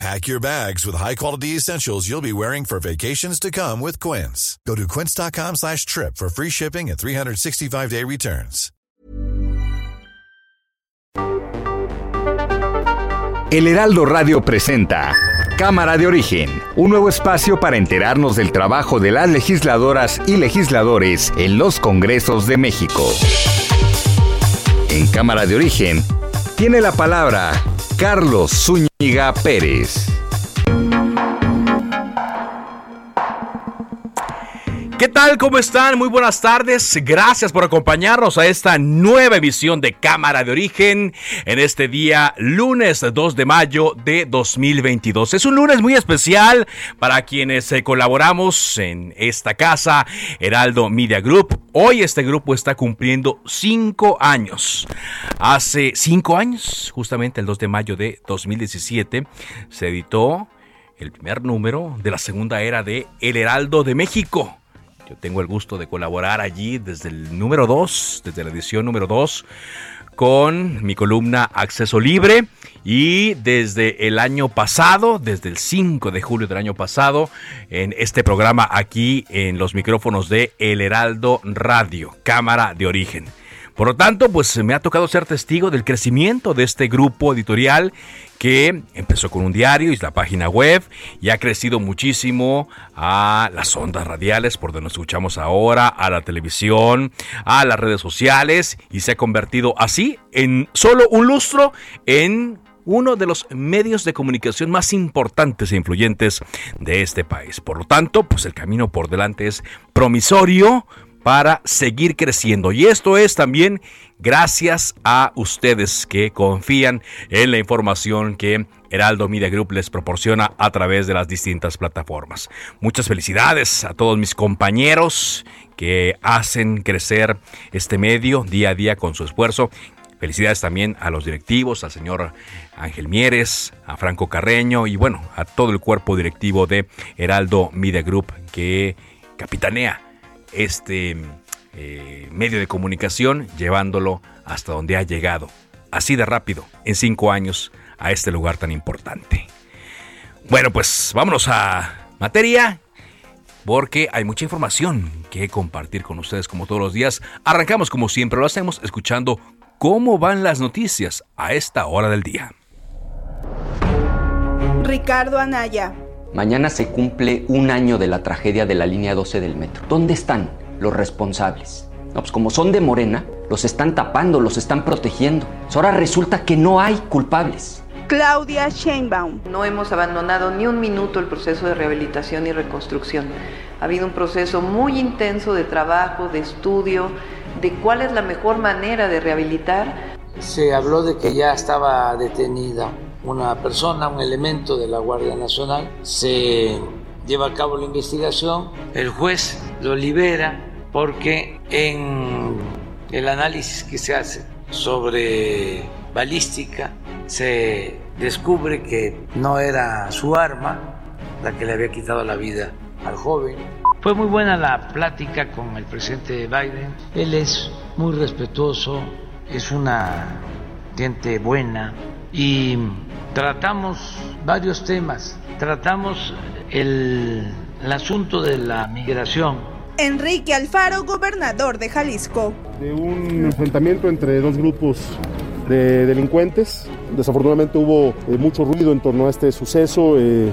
Pack your bags with high-quality essentials you'll be wearing for vacations to come with Quince. Go to quince.com slash trip for free shipping and 365-day returns. El Heraldo Radio presenta Cámara de Origen, un nuevo espacio para enterarnos del trabajo de las legisladoras y legisladores en los Congresos de México. En Cámara de Origen, tiene la palabra Carlos Zúñiga Pérez. ¿Qué tal? ¿Cómo están? Muy buenas tardes. Gracias por acompañarnos a esta nueva emisión de Cámara de Origen en este día lunes 2 de mayo de 2022. Es un lunes muy especial para quienes eh, colaboramos en esta casa, Heraldo Media Group. Hoy este grupo está cumpliendo cinco años. Hace cinco años, justamente el 2 de mayo de 2017, se editó el primer número de la segunda era de El Heraldo de México. Yo tengo el gusto de colaborar allí desde el número 2, desde la edición número 2, con mi columna Acceso Libre y desde el año pasado, desde el 5 de julio del año pasado, en este programa aquí en los micrófonos de El Heraldo Radio, Cámara de Origen. Por lo tanto, pues me ha tocado ser testigo del crecimiento de este grupo editorial que empezó con un diario y la página web y ha crecido muchísimo a las ondas radiales por donde nos escuchamos ahora, a la televisión, a las redes sociales y se ha convertido así en solo un lustro en uno de los medios de comunicación más importantes e influyentes de este país. Por lo tanto, pues el camino por delante es promisorio, para seguir creciendo. Y esto es también gracias a ustedes que confían en la información que Heraldo Media Group les proporciona a través de las distintas plataformas. Muchas felicidades a todos mis compañeros que hacen crecer este medio día a día con su esfuerzo. Felicidades también a los directivos, al señor Ángel Mieres, a Franco Carreño y bueno, a todo el cuerpo directivo de Heraldo Media Group que capitanea este eh, medio de comunicación, llevándolo hasta donde ha llegado, así de rápido, en cinco años, a este lugar tan importante. Bueno, pues vámonos a materia, porque hay mucha información que compartir con ustedes como todos los días. Arrancamos como siempre lo hacemos, escuchando cómo van las noticias a esta hora del día. Ricardo Anaya Mañana se cumple un año de la tragedia de la línea 12 del metro. ¿Dónde están los responsables? No, pues como son de Morena, los están tapando, los están protegiendo. Ahora resulta que no hay culpables. Claudia Sheinbaum. No hemos abandonado ni un minuto el proceso de rehabilitación y reconstrucción. Ha habido un proceso muy intenso de trabajo, de estudio, de cuál es la mejor manera de rehabilitar. Se habló de que ya estaba detenida una persona, un elemento de la Guardia Nacional, se lleva a cabo la investigación, el juez lo libera porque en el análisis que se hace sobre balística se descubre que no era su arma la que le había quitado la vida al joven. Fue muy buena la plática con el presidente Biden. Él es muy respetuoso, es una gente buena y tratamos varios temas. Tratamos el, asunto de la migración. Enrique Alfaro, gobernador de Jalisco. De un enfrentamiento entre dos grupos de delincuentes. Desafortunadamente hubo eh, mucho ruido en torno a este suceso. Eh,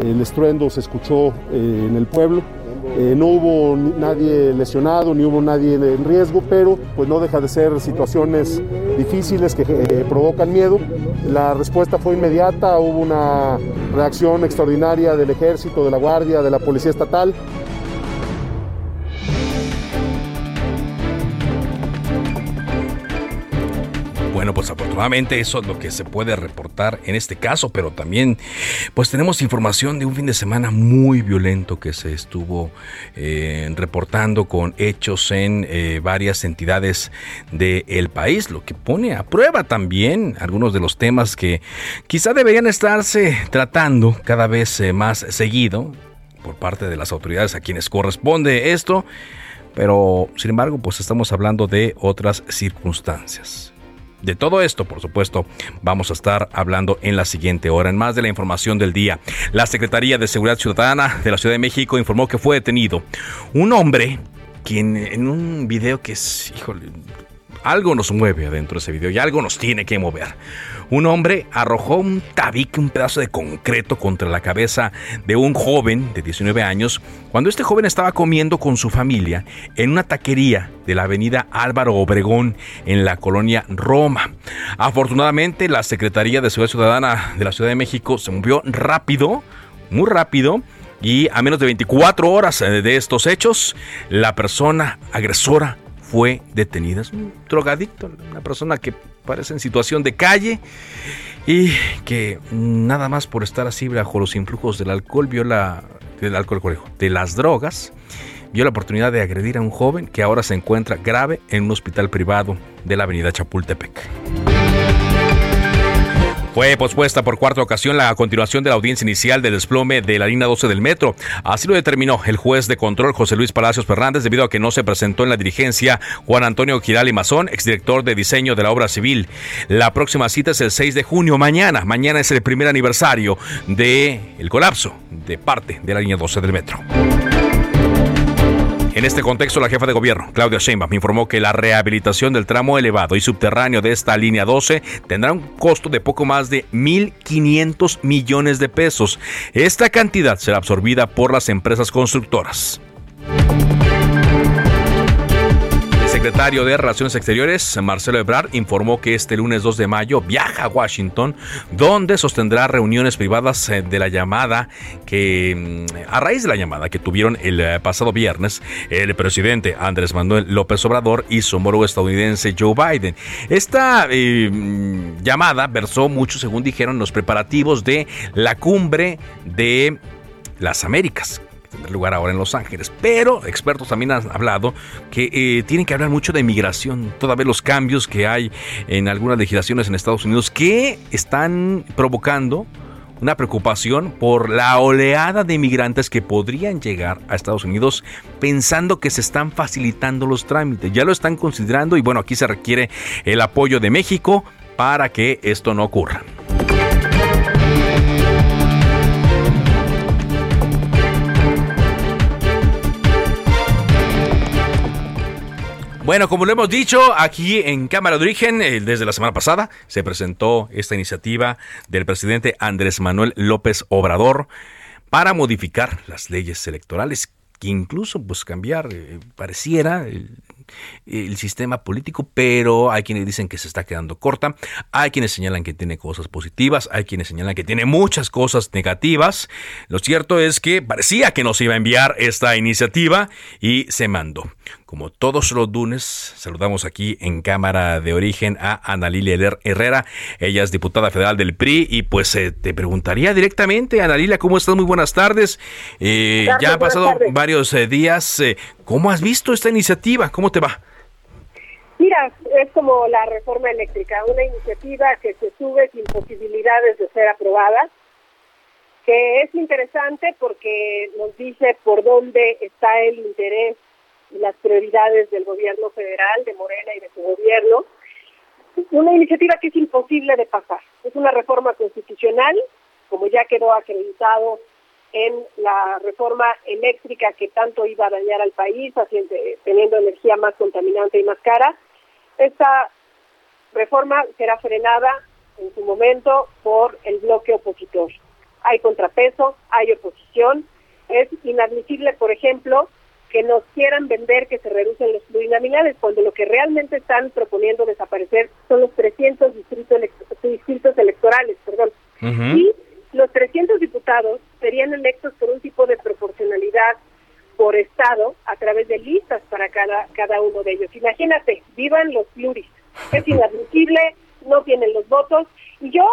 el estruendo se escuchó eh, en el pueblo. Eh, no hubo nadie lesionado, ni hubo nadie en riesgo, pero pues no deja de ser situaciones difíciles que eh, provocan miedo. La respuesta fue inmediata, hubo una reacción extraordinaria del ejército, de la guardia, de la policía estatal. Pues afortunadamente eso es lo que se puede reportar en este caso, pero también pues tenemos información de un fin de semana muy violento que se estuvo eh, reportando con hechos en eh, varias entidades del país, lo que pone a prueba también algunos de los temas que quizá deberían estarse tratando cada vez eh, más seguido por parte de las autoridades a quienes corresponde esto, pero sin embargo pues estamos hablando de otras circunstancias. De todo esto, por supuesto, vamos a estar hablando en la siguiente hora. En más de la información del día, la Secretaría de Seguridad Ciudadana de la Ciudad de México informó que fue detenido un hombre quien en un video que es, híjole, algo nos mueve adentro de ese video y algo nos tiene que mover. Un hombre arrojó un tabique, un pedazo de concreto contra la cabeza de un joven de 19 años cuando este joven estaba comiendo con su familia en una taquería de la avenida Álvaro Obregón en la colonia Roma. Afortunadamente, la Secretaría de Seguridad Ciudadana de la Ciudad de México se movió rápido, muy rápido, y a menos de 24 horas de estos hechos, la persona agresora fue detenida. Es un drogadicto, una persona que parece en situación de calle y que nada más por estar así bajo los influjos del alcohol, vio la, del alcohol, de las drogas, vio la oportunidad de agredir a un joven que ahora se encuentra grave en un hospital privado de la avenida Chapultepec. Fue pospuesta por cuarta ocasión la continuación de la audiencia inicial del desplome de la línea 12 del metro. Así lo determinó el juez de control José Luis Palacios Fernández debido a que no se presentó en la dirigencia Juan Antonio Girali Mazón, exdirector de diseño de la obra civil. La próxima cita es el 6 de junio, mañana. Mañana es el primer aniversario del el colapso de parte de la línea 12 del metro. En este contexto, la jefa de gobierno, Claudia Sheinbaum, informó que la rehabilitación del tramo elevado y subterráneo de esta línea 12 tendrá un costo de poco más de 1.500 millones de pesos. Esta cantidad será absorbida por las empresas constructoras secretario de Relaciones Exteriores, Marcelo Ebrard, informó que este lunes 2 de mayo viaja a Washington, donde sostendrá reuniones privadas eh, de la llamada que, mm, a raíz de la llamada que tuvieron el eh, pasado viernes, el presidente Andrés Manuel López Obrador y su homólogo estadounidense Joe Biden. Esta eh, mm, llamada versó mucho, según dijeron, los preparativos de la cumbre de las Américas, tendrá lugar ahora en Los Ángeles. Pero expertos también han hablado que eh, tienen que hablar mucho de migración, todavía los cambios que hay en algunas legislaciones en Estados Unidos que están provocando una preocupación por la oleada de inmigrantes que podrían llegar a Estados Unidos pensando que se están facilitando los trámites. Ya lo están considerando y bueno, aquí se requiere el apoyo de México para que esto no ocurra. Bueno, como lo hemos dicho, aquí en Cámara de Origen, eh, desde la semana pasada, se presentó esta iniciativa del presidente Andrés Manuel López Obrador para modificar las leyes electorales, que incluso pues cambiar eh, pareciera el sistema político, pero hay quienes dicen que se está quedando corta, hay quienes señalan que tiene cosas positivas, hay quienes señalan que tiene muchas cosas negativas. Lo cierto es que parecía que nos iba a enviar esta iniciativa y se mandó. Como todos los lunes, saludamos aquí en Cámara de Origen a Ana Lilia Herrera. Ella es diputada federal del PRI y pues eh, te preguntaría directamente, Ana Lilia, ¿cómo estás? Muy buenas tardes. Eh, ya han pasado varios eh, días. ¿Cómo has visto esta iniciativa? ¿Cómo te va? Mira, es como la reforma eléctrica, una iniciativa que se sube sin posibilidades de ser aprobada, que es interesante porque nos dice por dónde está el interés las prioridades del gobierno federal, de Morena y de su gobierno. Una iniciativa que es imposible de pasar. Es una reforma constitucional, como ya quedó acreditado en la reforma eléctrica que tanto iba a dañar al país, haciendo, teniendo energía más contaminante y más cara. Esta reforma será frenada en su momento por el bloque opositor. Hay contrapeso, hay oposición. Es inadmisible, por ejemplo, que nos quieran vender que se reducen los plurinominales, cuando lo que realmente están proponiendo desaparecer son los 300 distritos, distritos electorales, perdón. Y los 300 diputados serían electos por un tipo de proporcionalidad por estado a través de listas para cada, cada uno de ellos. Imagínate, vivan los pluris. Es inadmisible, no tienen los votos. Y yo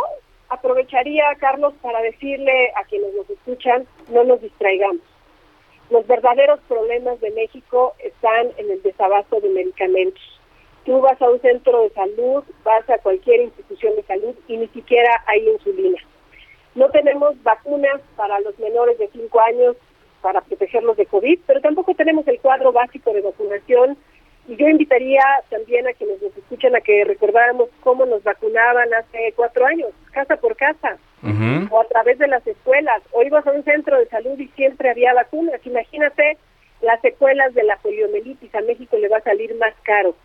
aprovecharía, Carlos, para decirle a quienes nos escuchan, no nos distraigamos. Los verdaderos problemas de México están en el desabasto de medicamentos. Tú vas a un centro de salud, vas a cualquier institución de salud y ni siquiera hay insulina. No tenemos vacunas para los menores de 5 años para protegerlos de COVID, pero tampoco tenemos el cuadro básico de vacunación. Y yo invitaría también a quienes nos escuchan a que recordáramos cómo nos vacunaban hace cuatro años, casa por casa, o a través de las escuelas. O ibas a un centro de salud y siempre había vacunas. Imagínate las secuelas de la poliomielitis. A México le va a salir más caro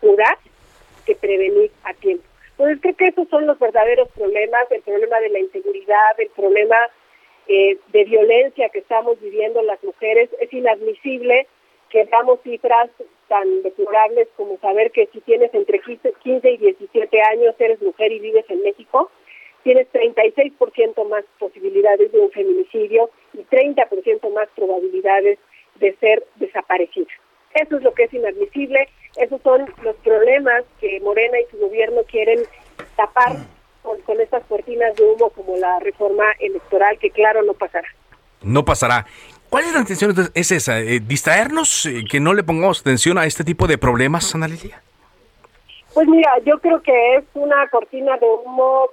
curar que prevenir a tiempo. Entonces creo que esos son los verdaderos problemas, el problema de la inseguridad, el problema eh, de violencia que estamos viviendo las mujeres. Es inadmisible que damos cifras tan deplorables como saber que si tienes entre 15, y 17 años, eres mujer y vives en México, tienes 36% más posibilidades de un feminicidio y 30% más probabilidades de ser desaparecida. Eso es lo que es inadmisible, esos son los problemas que Morena y su gobierno quieren tapar con, con estas cortinas de humo como la reforma electoral, que claro no pasará. No pasará. ¿Cuál es la intención? ¿Es esa? Eh, ¿Distraernos? Eh, ¿Que no le pongamos atención a este tipo de problemas, Ana Lilia? Pues mira, yo creo que es una cortina de humo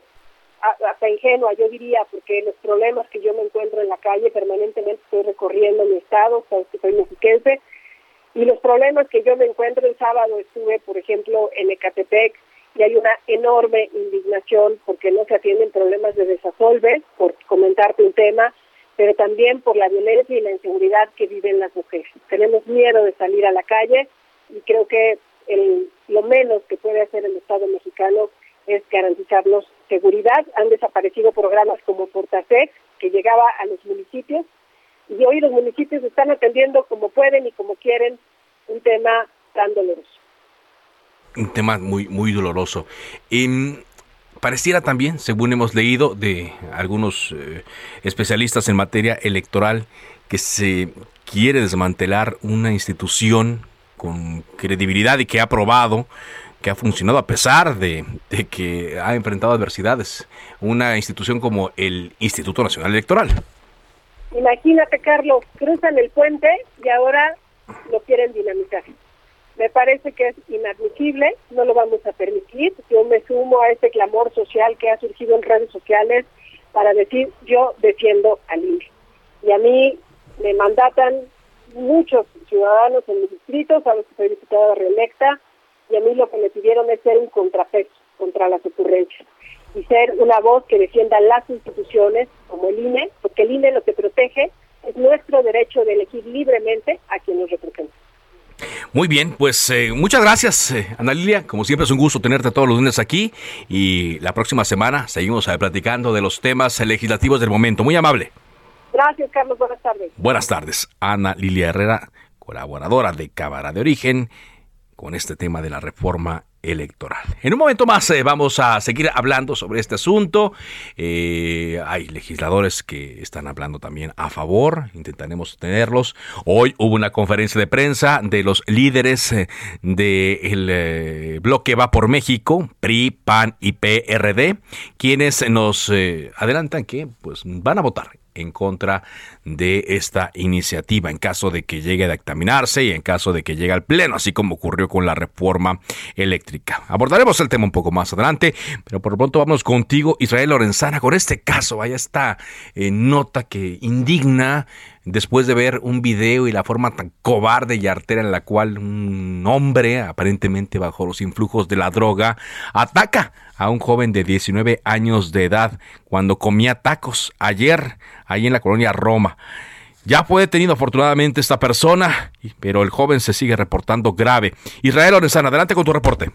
hasta ingenua, yo diría, porque los problemas que yo me encuentro en la calle permanentemente estoy recorriendo mi estado, soy mexiquense, y los problemas que yo me encuentro el sábado estuve, por ejemplo, en Ecatepec, y hay una enorme indignación porque no se atienden problemas de desasolve, por comentarte un tema, pero también por la violencia y la inseguridad que viven las mujeres. Tenemos miedo de salir a la calle y creo que el, lo menos que puede hacer el Estado mexicano es garantizarnos seguridad. Han desaparecido programas como Portasec, que llegaba a los municipios, y hoy los municipios están atendiendo como pueden y como quieren un tema tan doloroso. Un tema muy, muy doloroso. Em, pareciera también, según hemos leído de algunos eh, especialistas en materia electoral, que se quiere desmantelar una institución con credibilidad y que ha probado que ha funcionado a pesar de, de, que ha enfrentado adversidades, una institución como el Instituto Nacional Electoral. Imagínate, Carlos, cruzan el puente y ahora lo quieren dinamitar. Me parece que es inadmisible, no lo vamos a permitir. Yo me sumo a este clamor social que ha surgido en redes sociales para decir yo defiendo al INE. Y a mí me mandatan muchos ciudadanos en mis distritos, sabes que soy diputada reelecta, y a mí lo que me pidieron es ser un contrapeso contra las ocurrencias y ser una voz que defienda las instituciones como el INE, porque el INE lo que protege es nuestro derecho de elegir libremente a quien nos representa. Muy bien, pues eh, muchas gracias, eh, Ana Lilia. Como siempre es un gusto tenerte todos los lunes aquí y la próxima semana seguimos eh, platicando de los temas legislativos del momento. Muy amable. Gracias, Carlos. Buenas tardes. Buenas tardes. Ana Lilia Herrera, colaboradora de Cámara de Origen, con este tema de la reforma electoral. En un momento más eh, vamos a seguir hablando sobre este asunto. Eh, hay legisladores que están hablando también a favor, intentaremos tenerlos. Hoy hubo una conferencia de prensa de los líderes eh, del bloque Va por México, PRI, PAN y PRD, quienes nos adelantan que pues, van a votar en contra de esta iniciativa en caso de que llegue a dictaminarse y en caso de que llegue al pleno, así como ocurrió con la reforma eléctrica. Abordaremos el tema un poco más adelante, pero por lo pronto vamos contigo, Israel Lorenzana, con este caso, vaya esta eh, nota que indigna después de ver un video y la forma tan cobarde y artera en la cual un hombre, aparentemente bajo los influjos de la droga, ataca a un joven de 19 años de edad cuando comía tacos ayer ahí en la colonia Roma. Ya fue detenido afortunadamente esta persona, pero el joven se sigue reportando grave. Israel Lorenzana, adelante con tu reporte.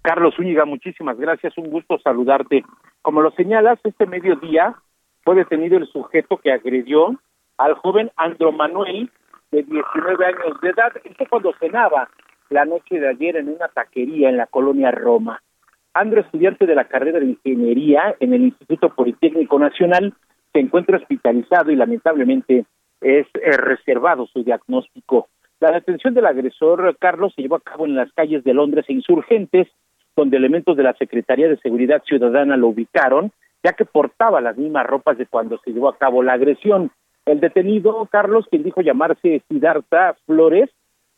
Carlos Zúñiga, muchísimas gracias, un gusto saludarte. Como lo señalas, este mediodía fue detenido el sujeto que agredió al joven Andro Manuel, de 19 años de edad. Esto cuando cenaba la noche de ayer en una taquería en la colonia Roma. Andro, estudiante de la carrera de ingeniería en el Instituto Politécnico Nacional, se encuentra hospitalizado y lamentablemente es eh, reservado su diagnóstico. La detención del agresor Carlos se llevó a cabo en las calles de Londres e Insurgentes donde elementos de la Secretaría de Seguridad Ciudadana lo ubicaron, ya que portaba las mismas ropas de cuando se llevó a cabo la agresión. El detenido, Carlos, quien dijo llamarse Sidarta Flores,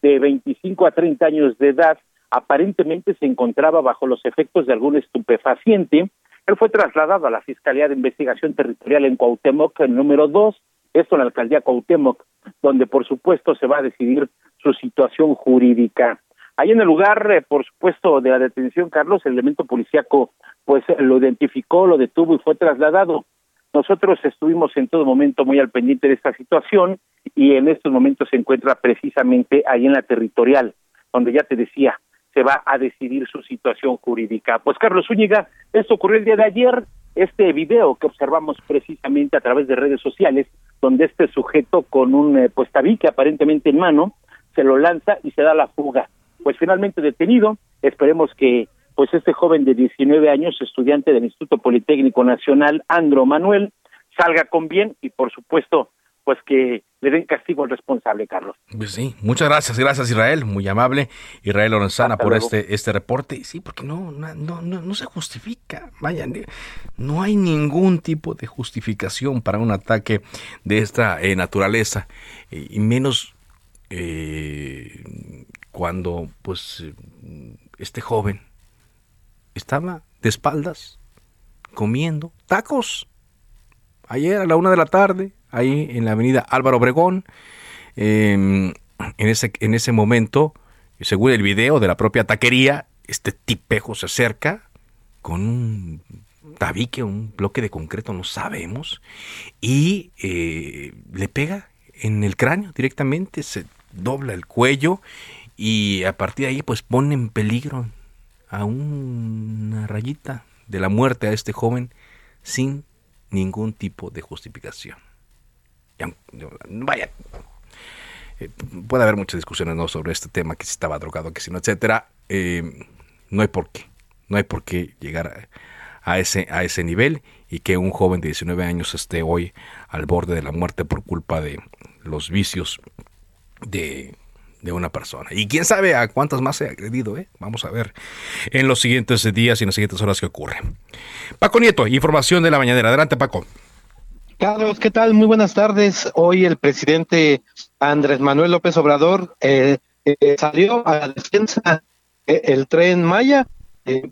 de 25 a 30 años de edad, aparentemente se encontraba bajo los efectos de algún estupefaciente. Él fue trasladado a la Fiscalía de Investigación Territorial en Cuauhtémoc, el número 2, esto en la alcaldía Cuauhtémoc, donde por supuesto se va a decidir su situación jurídica. Ahí en el lugar, eh, por supuesto, de la detención, Carlos, el elemento policíaco, pues lo identificó, lo detuvo y fue trasladado. Nosotros estuvimos en todo momento muy al pendiente de esta situación y en estos momentos se encuentra precisamente ahí en la territorial, donde ya te decía, se va a decidir su situación jurídica. Pues Carlos Zúñiga, esto ocurrió el día de ayer, este video que observamos precisamente a través de redes sociales, donde este sujeto con un eh, pues tabique aparentemente en mano, se lo lanza y se da la fuga. Pues finalmente detenido, esperemos que pues este joven de 19 años, estudiante del Instituto Politécnico Nacional, Andro Manuel, salga con bien y por supuesto pues que le den castigo al responsable, Carlos. Pues sí, muchas gracias, gracias Israel, muy amable, Israel Lorenzana por este este reporte. Sí, porque no, no, no, no se justifica, vaya, no hay ningún tipo de justificación para un ataque de esta eh, naturaleza, y menos eh, cuando pues este joven estaba de espaldas comiendo tacos. Ayer a la una de la tarde, ahí en la avenida Álvaro Obregón, em, en, ese, en ese momento, según el video de la propia taquería, este tipejo se acerca con un tabique, un bloque de concreto, no sabemos, y eh, le pega en el cráneo directamente, se dobla el cuello y a partir de ahí pues pone en peligro a una rayita de la muerte a este joven sin ningún tipo de justificación. Vaya, eh, puede haber muchas discusiones ¿no? sobre este tema, que si estaba drogado, que si no, etcétera. Eh, no hay por qué, no hay por qué llegar a, ese, a ese nivel y que un joven de 19 años esté hoy al borde de la muerte por culpa de los vicios de de una persona. Y quién sabe a cuántas más se ha agredido, ¿eh? Vamos a ver en los siguientes días y en las siguientes horas qué ocurre. Paco Nieto, información de la mañanera. Adelante, Paco. Carlos, ¿qué tal? Muy buenas tardes. Hoy el presidente Andrés Manuel López Obrador eh, eh, salió a la defensa del tren Maya.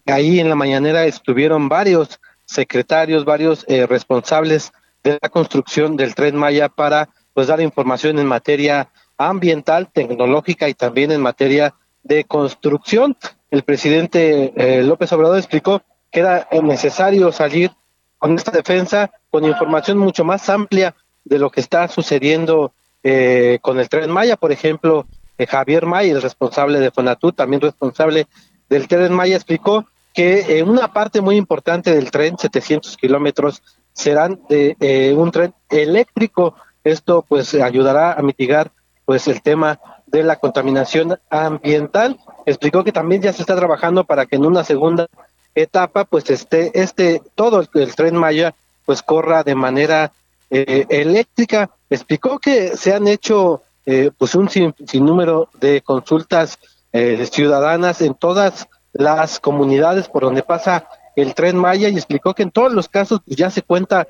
ahí en la mañanera estuvieron varios secretarios, varios responsables de la construcción del tren Maya para pues dar información en materia ambiental, tecnológica y también en materia de construcción. El presidente eh, López Obrador explicó que era necesario salir con esta defensa con información mucho más amplia de lo que está sucediendo eh, con el tren Maya. Por ejemplo, eh, Javier Maya, el responsable de Fonatur, también responsable del tren Maya, explicó que una parte muy importante del tren, 700 kilómetros, serán de un tren eléctrico. Esto pues ayudará a mitigar pues el tema de la contaminación ambiental. Explicó que también ya se está trabajando para que en una segunda etapa, pues esté este todo el, tren Maya, pues corra de manera eh, eléctrica. Explicó que se han hecho eh, pues un sinnúmero de consultas eh, ciudadanas en todas las comunidades por donde pasa el tren Maya y explicó que en todos los casos pues, ya se cuenta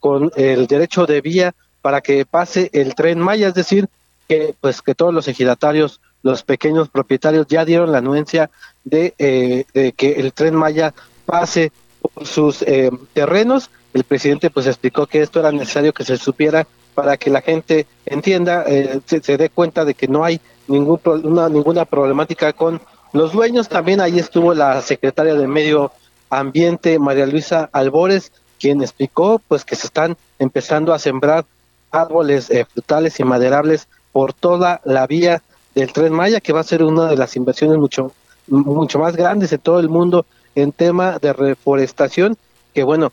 con el derecho de vía para que pase el tren Maya, es decir, que pues que todos los ejidatarios, los pequeños propietarios ya dieron la anuencia de, eh, que el tren Maya pase por sus eh, terrenos. El presidente pues explicó que esto era necesario que se supiera para que la gente entienda, eh, se, dé cuenta de que no hay ningún una, ninguna problemática con los dueños. También ahí estuvo la secretaria de Medio Ambiente, María Luisa Albores, quien explicó pues que se están empezando a sembrar árboles frutales y maderables por toda la vía del Tren Maya, que va a ser una de las inversiones mucho, mucho más grandes de todo el mundo en tema de reforestación, que bueno,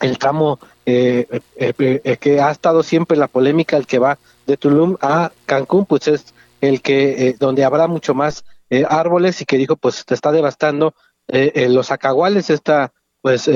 el tramo eh, eh, eh, que ha estado siempre la polémica, el que va de Tulum a Cancún, pues es el que donde habrá mucho más árboles y que dijo pues te está devastando los acaguales, esta pues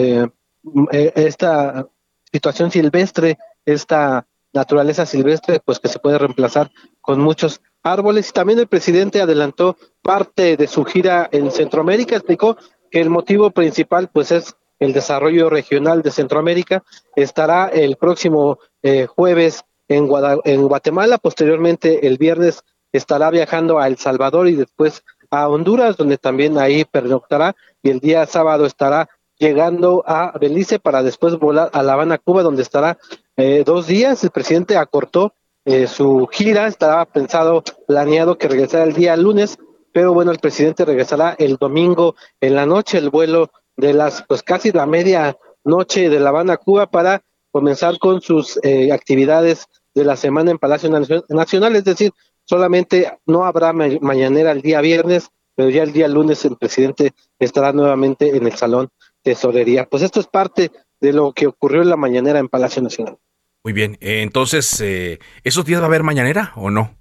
esta situación silvestre, esta naturaleza silvestre, pues que se puede reemplazar con muchos árboles. Y también el presidente adelantó parte de su gira en Centroamérica, explicó que el motivo principal pues es el desarrollo regional de Centroamérica, estará el próximo eh, jueves en, en Guatemala, posteriormente el viernes estará viajando a El Salvador y después a Honduras, donde también ahí pernoctará, y el día sábado estará llegando a Belice para después volar a La Habana, Cuba, donde estará eh, dos días. El presidente acortó eh, su gira, estaba pensado, planeado que regresara el día lunes, pero bueno, el presidente regresará el domingo en la noche, el vuelo de las, pues casi la media noche de La Habana, Cuba, para comenzar con sus eh, actividades de la semana en Palacio Nacional, es decir, solamente no habrá mañanera el día viernes, pero ya el día lunes el presidente estará nuevamente en el Salón Tesorería. Pues esto es parte de lo que ocurrió en la mañanera en Palacio Nacional. Muy bien, eh, entonces, eh, ¿esos días va a haber mañanera o no?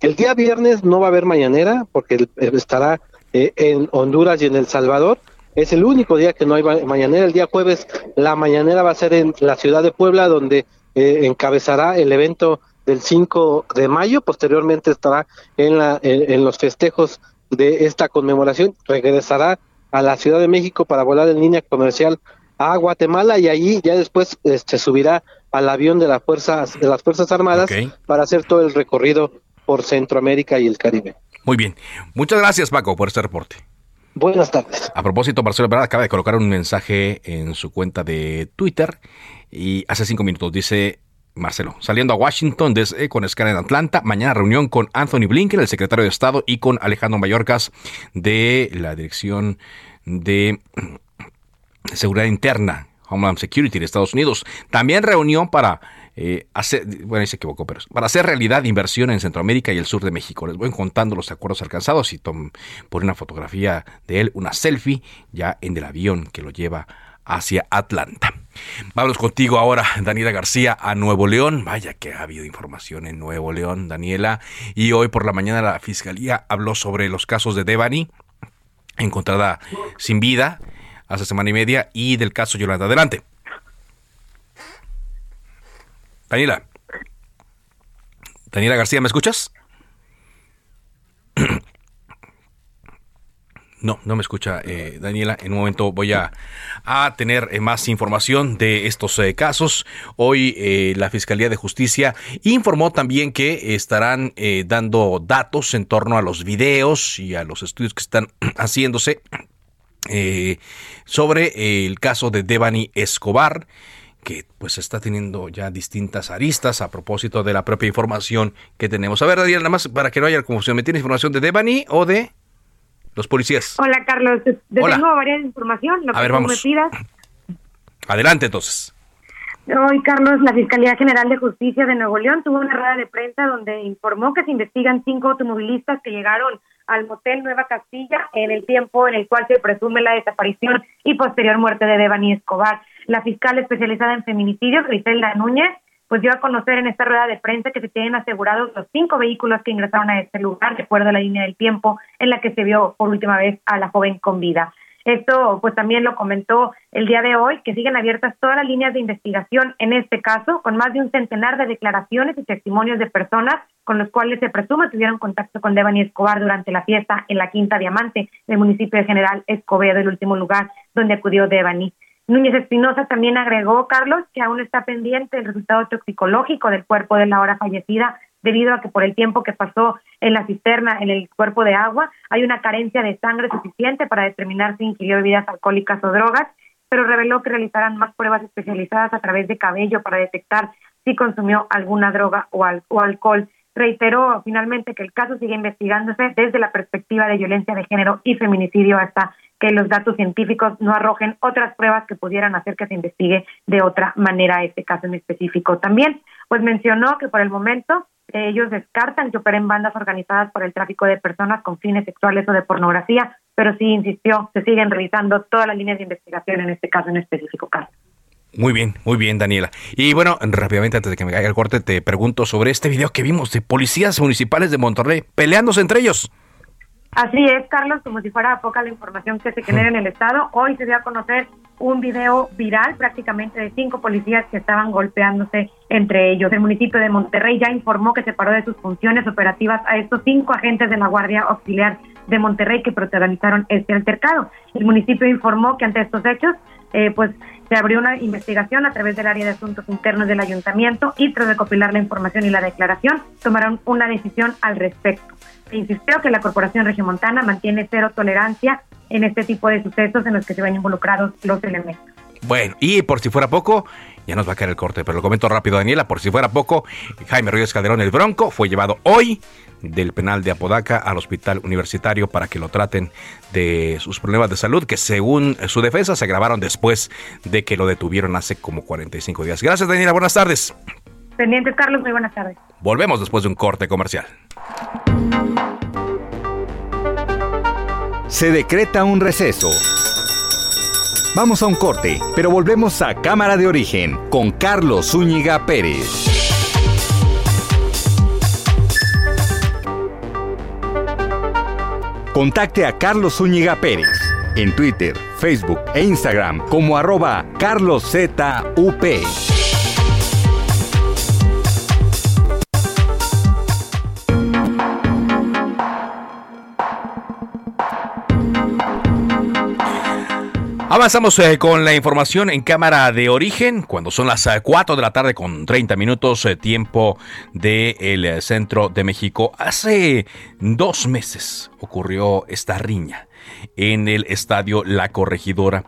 El día viernes no va a haber mañanera porque estará eh, en Honduras y en El Salvador. Es el único día que no hay mañanera. El día jueves la mañanera va a ser en la ciudad de Puebla, donde encabezará el evento del 5 de mayo. Posteriormente estará en, la, en los festejos de esta conmemoración. Regresará a la Ciudad de México para volar en línea comercial a Guatemala y allí ya después se este, subirá al avión de las fuerzas de las fuerzas armadas para hacer todo el recorrido por Centroamérica y el Caribe. Muy bien, muchas gracias Paco por este reporte. Buenas tardes. A propósito, Marcelo Ebrard acaba de colocar un mensaje en su cuenta de Twitter y hace cinco minutos dice Marcelo, saliendo a Washington desde, con escala en Atlanta, mañana reunión con Anthony Blinken, el secretario de Estado, y con Alejandro Mayorkas de la Dirección de Seguridad Interna, Homeland Security de Estados Unidos. También reunión para eh, hacer, bueno, se equivocó, pero para hacer realidad inversión en Centroamérica y el sur de México. Les voy contando los acuerdos alcanzados y tom, por una fotografía de él, una selfie ya en el avión que lo lleva hacia Atlanta. Vamos contigo ahora, Daniela García, a Nuevo León. Vaya que ha habido información en Nuevo León, Daniela. Y hoy por la mañana la Fiscalía habló sobre los casos de Devani, encontrada sin vida hace semana y media, y del caso Yolanda. Adelante. Daniela. Daniela García, ¿me escuchas? No, no me escucha eh, Daniela. En un momento voy a, tener eh, más información de estos eh, casos. Hoy la Fiscalía de Justicia informó también que estarán dando datos en torno a los videos y a los estudios que están haciéndose sobre el caso de Devani Escobar que pues está teniendo ya distintas aristas a propósito de la propia información que tenemos. A ver, Daniela, nada más para que no haya confusión, ¿me tiene información de Devani o de los policías. Hola, Carlos. Te tengo varias información. Lo a ver, vamos. Adelante, entonces. Hoy, Carlos, la Fiscalía General de Justicia de Nuevo León tuvo una rueda de prensa donde informó que se investigan cinco automovilistas que llegaron al motel Nueva Castilla en el tiempo en el cual se presume la desaparición y posterior muerte de Devani Escobar. La fiscal especializada en feminicidios, Griselda Núñez, pues dio a conocer en esta rueda de prensa que se tienen asegurados los cinco vehículos que ingresaron a este lugar, de acuerdo a la línea del tiempo en la que se vio por última vez a la joven con vida. Esto pues también lo comentó el día de hoy, que siguen abiertas todas las líneas de investigación en este caso, con más de un centenar de declaraciones y testimonios de personas con los cuales se presume tuvieron contacto con Devani Escobar durante la fiesta en la Quinta Diamante del municipio de General Escobedo, el último lugar donde acudió Devani. Núñez Espinosa también agregó, Carlos, que aún está pendiente el resultado toxicológico del cuerpo de la hora fallecida, debido a que por el tiempo que pasó en la cisterna, en el cuerpo de agua, hay una carencia de sangre suficiente para determinar si ingirió bebidas alcohólicas o drogas, pero reveló que realizarán más pruebas especializadas a través de cabello para detectar si consumió alguna droga o, o alcohol. Reiteró finalmente que el caso sigue investigándose desde la perspectiva de violencia de género y feminicidio hasta que los datos científicos no arrojen otras pruebas que pudieran hacer que se investigue de otra manera este caso en específico. También, pues mencionó que por el momento ellos descartan que operen bandas organizadas por el tráfico de personas con fines sexuales o de pornografía, pero sí insistió, se siguen revisando todas las líneas de investigación en este caso en específico caso. Muy bien, muy bien, Daniela. Y bueno, rápidamente antes de que me caiga el corte, te pregunto sobre este video que vimos de policías municipales de Monterrey peleándose entre ellos. Así es, Carlos, como si fuera poca la información que se genera en el Estado. Hoy se dio a conocer un video viral prácticamente de cinco policías que estaban golpeándose entre ellos. El municipio de Monterrey ya informó que separó de sus funciones operativas a estos cinco agentes de la Guardia Auxiliar de Monterrey que protagonizaron este altercado. El municipio informó que ante estos hechos, eh, pues se abrió una investigación a través del área de asuntos internos del ayuntamiento y tras recopilar la información y la declaración, tomaron una decisión al respecto. Se insistió que la Corporación Regiomontana mantiene cero tolerancia en este tipo de sucesos en los que se ven involucrados los elementos. Bueno, y por si fuera poco, ya nos va a caer el corte, pero lo comento rápido, Daniela, por si fuera poco, Jaime Ríos Calderón, el Bronco, fue llevado hoy del penal de Apodaca al hospital universitario para que lo traten de sus problemas de salud que según su defensa se agravaron después de que lo detuvieron hace como 45 días. Gracias Daniela, buenas tardes. Pendientes Carlos, muy buenas tardes. Volvemos después de un corte comercial. Se decreta un receso. Vamos a un corte, pero volvemos a Cámara de Origen con Carlos Zúñiga Pérez. Contacte a Carlos Zúñiga Pérez en Twitter, Facebook e Instagram como arroba carloszup. Avanzamos eh, con la información en cámara de origen, cuando son las 4 eh, de la tarde con 30 minutos, eh, tiempo del centro de México. Hace dos meses ocurrió esta riña en el estadio La Corregidora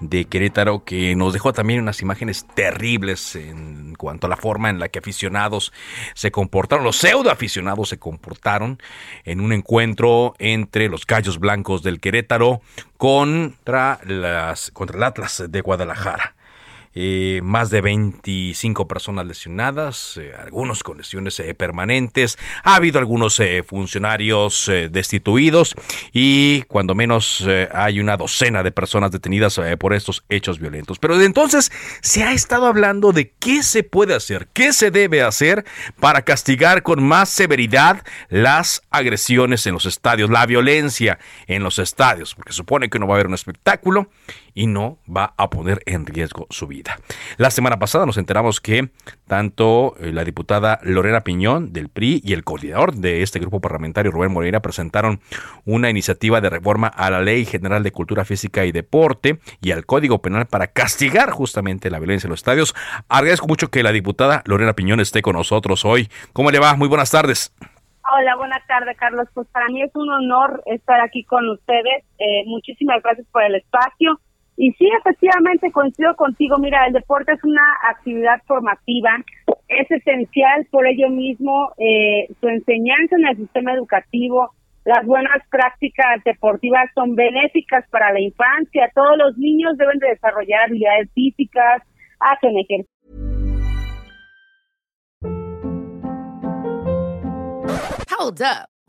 de Querétaro que nos dejó también unas imágenes terribles en cuanto a la forma en la que aficionados se comportaron, los pseudo aficionados se comportaron en un encuentro entre los Gallos Blancos del Querétaro contra las contra el Atlas de Guadalajara. Eh, más de 25 personas lesionadas, eh, algunos con lesiones eh, permanentes, ha habido algunos funcionarios destituidos y cuando menos hay una docena de personas detenidas por estos hechos violentos. Pero de entonces se ha estado hablando de qué se puede hacer, qué se debe hacer para castigar con más severidad las agresiones en los estadios, la violencia en los estadios, porque supone que no va a haber un espectáculo y no va a poner en riesgo su vida. La semana pasada nos enteramos que tanto eh, la diputada Lorena Piñón del PRI y el coordinador de este grupo parlamentario, Rubén Moreira, presentaron una iniciativa de reforma a la Ley General de Cultura Física y Deporte y al Código Penal para castigar justamente la violencia en los estadios. Agradezco mucho que la diputada Lorena Piñón esté con nosotros hoy. ¿Cómo le va? Muy buenas tardes. Hola, buenas tardes, Carlos. Pues para mí es un honor estar aquí con ustedes. Eh, muchísimas gracias por el espacio. Y sí, efectivamente, coincido contigo. Mira, el deporte es una actividad formativa, es esencial por ello mismo eh, su enseñanza en el sistema educativo. Las buenas prácticas deportivas son benéficas para la infancia. Todos los niños deben de desarrollar habilidades físicas, hacen ejercicio. Hold up.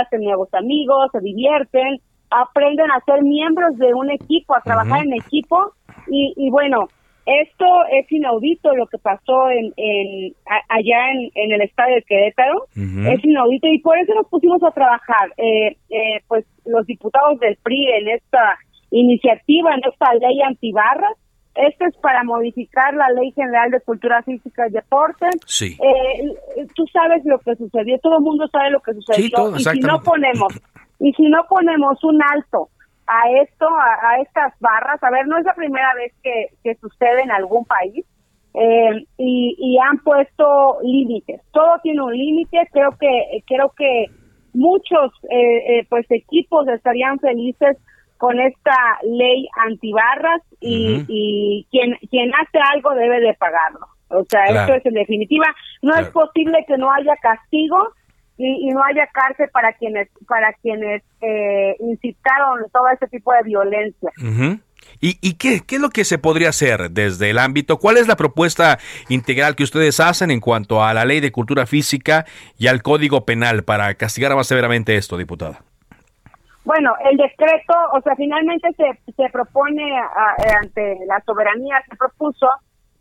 hacen nuevos amigos, se divierten, aprenden a ser miembros de un equipo, a trabajar en equipo. Y, y, bueno, esto es inaudito lo que pasó en, en allá en, en, el estadio de Querétaro, es inaudito y por eso nos pusimos a trabajar, eh, eh, pues los diputados del PRI en esta iniciativa, en esta ley antibarras, esto es para modificar la Ley General de Cultura Física y Deporte. Sí. Eh, tú sabes lo que sucedió, todo el mundo sabe lo que sucedió. y si no ponemos, y si no ponemos un alto a esto, a, estas barras, a ver, no es la primera vez que, que sucede en algún país. Eh, y, y han puesto límites. Todo tiene un límite. Creo que creo que muchos eh, eh, pues equipos estarían felices con esta ley antibarras y, y quien quien hace algo debe de pagarlo. O sea, esto es en definitiva. No es posible que no haya castigo y, y, no haya cárcel para quienes para quienes eh, incitaron todo ese tipo de violencia. ¿Y, qué, qué, es lo que se podría hacer desde el ámbito? ¿Cuál es la propuesta integral que ustedes hacen en cuanto a la ley de cultura física y al código penal para castigar más severamente esto, diputada? Bueno, el decreto, o sea, finalmente se, se propone eh, ante la soberanía, se propuso